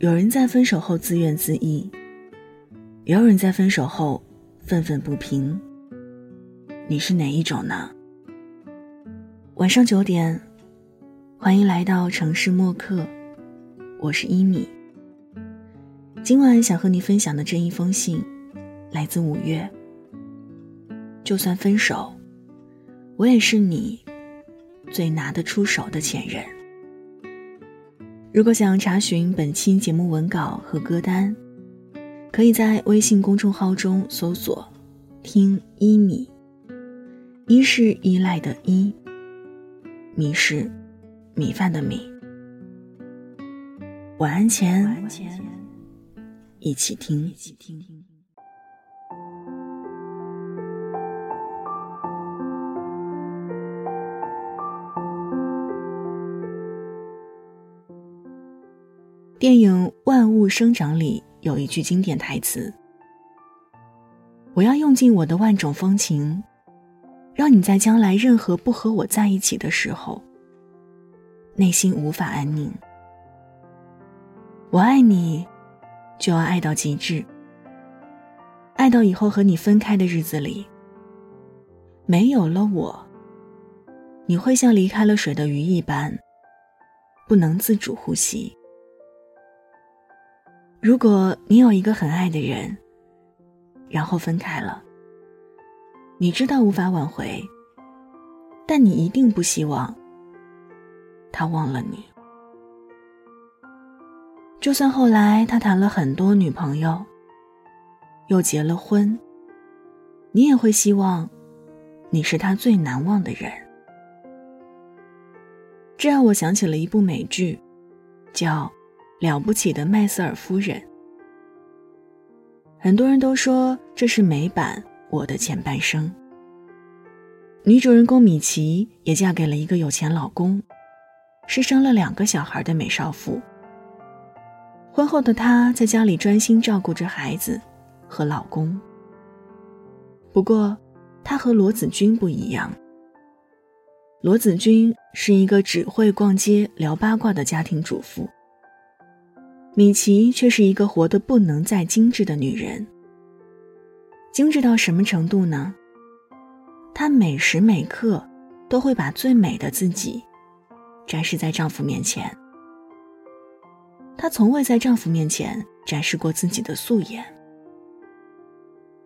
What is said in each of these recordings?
有人在分手后自怨自艾，也有人在分手后愤愤不平。你是哪一种呢？晚上九点，欢迎来到城市默客，我是伊米。今晚想和你分享的这一封信，来自五月。就算分手，我也是你最拿得出手的前任。如果想查询本期节目文稿和歌单，可以在微信公众号中搜索“听一米”，一是依赖的依，米是米饭的米。晚安前，一起听。电影《万物生长》里有一句经典台词：“我要用尽我的万种风情，让你在将来任何不和我在一起的时候，内心无法安宁。我爱你，就要爱到极致，爱到以后和你分开的日子里，没有了我，你会像离开了水的鱼一般，不能自主呼吸。”如果你有一个很爱的人，然后分开了，你知道无法挽回，但你一定不希望他忘了你。就算后来他谈了很多女朋友，又结了婚，你也会希望你是他最难忘的人。这让我想起了一部美剧，叫。了不起的麦瑟尔夫人，很多人都说这是美版《我的前半生》。女主人公米奇也嫁给了一个有钱老公，是生了两个小孩的美少妇。婚后的她在家里专心照顾着孩子和老公。不过，她和罗子君不一样。罗子君是一个只会逛街聊八卦的家庭主妇。米奇却是一个活得不能再精致的女人。精致到什么程度呢？她每时每刻都会把最美的自己展示在丈夫面前。她从未在丈夫面前展示过自己的素颜。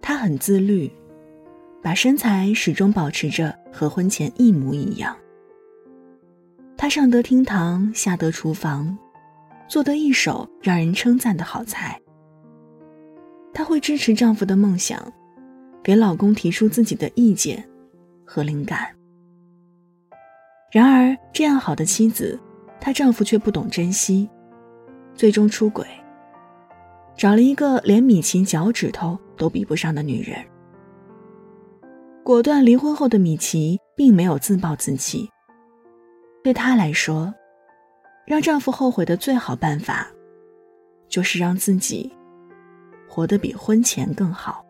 她很自律，把身材始终保持着和婚前一模一样。她上得厅堂，下得厨房。做得一手让人称赞的好菜。她会支持丈夫的梦想，给老公提出自己的意见和灵感。然而，这样好的妻子，她丈夫却不懂珍惜，最终出轨，找了一个连米奇脚趾头都比不上的女人。果断离婚后的米奇并没有自暴自弃，对她来说。让丈夫后悔的最好办法，就是让自己活得比婚前更好。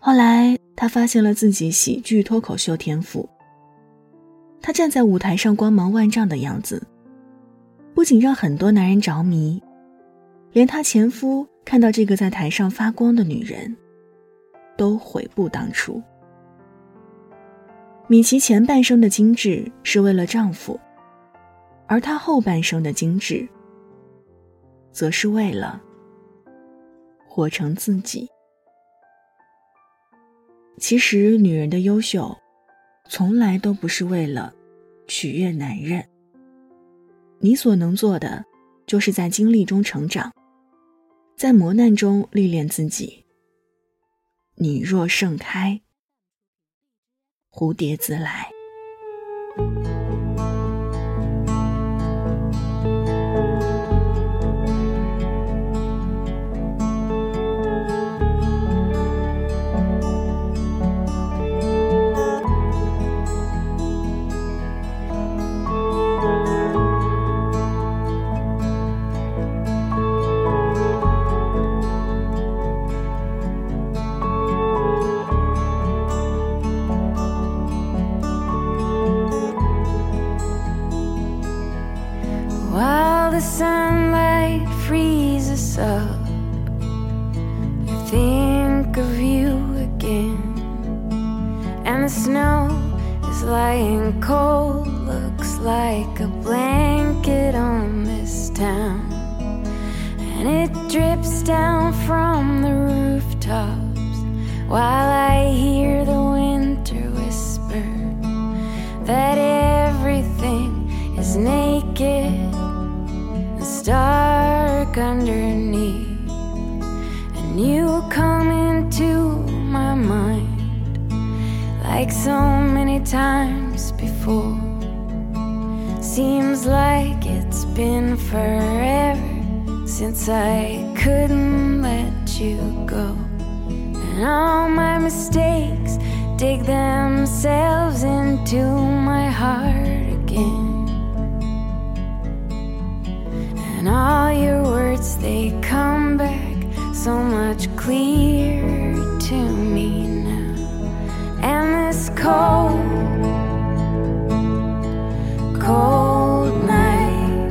后来，她发现了自己喜剧脱口秀天赋。她站在舞台上光芒万丈的样子，不仅让很多男人着迷，连她前夫。看到这个在台上发光的女人，都悔不当初。米奇前半生的精致是为了丈夫，而她后半生的精致，则是为了活成自己。其实，女人的优秀，从来都不是为了取悦男人。你所能做的，就是在经历中成长。在磨难中历练自己。你若盛开，蝴蝶自来。the sunlight frees us up, I think of you again. And the snow is lying cold, looks like a blanket on this town. And it drips down from the rooftops while I hear the winter whisper that everything is naked and stark underneath. And you come into my mind like so many times before. Seems like it's been forever since I couldn't let you go. And all my mistakes dig themselves into my heart again. All your words, they come back so much clearer to me now. And this cold, cold night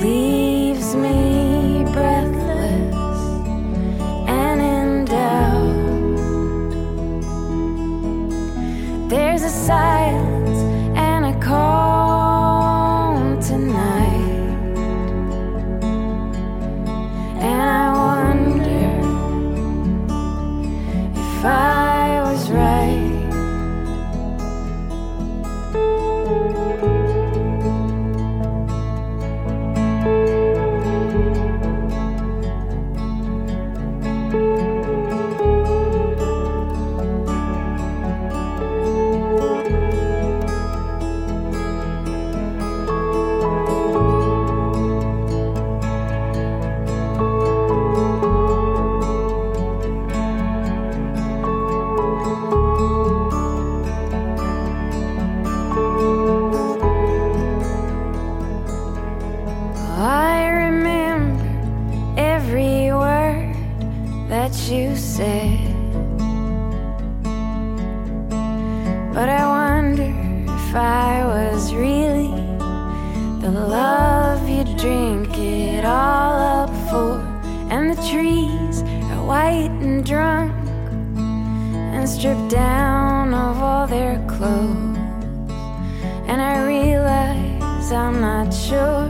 leaves me breathless and in doubt. There's a silence and a calm the love you drink it all up for. And the trees are white and drunk and stripped down of all their clothes. And I realize I'm not sure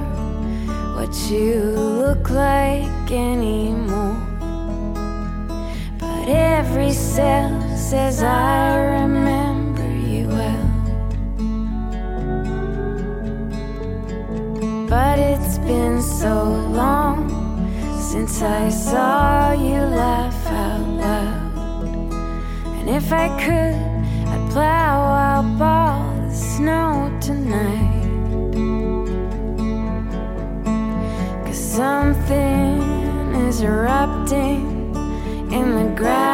what you look like anymore. But every cell says I remember since I saw you laugh out loud. And if I could, I'd plow up all the snow tonight. Cause something is erupting in the ground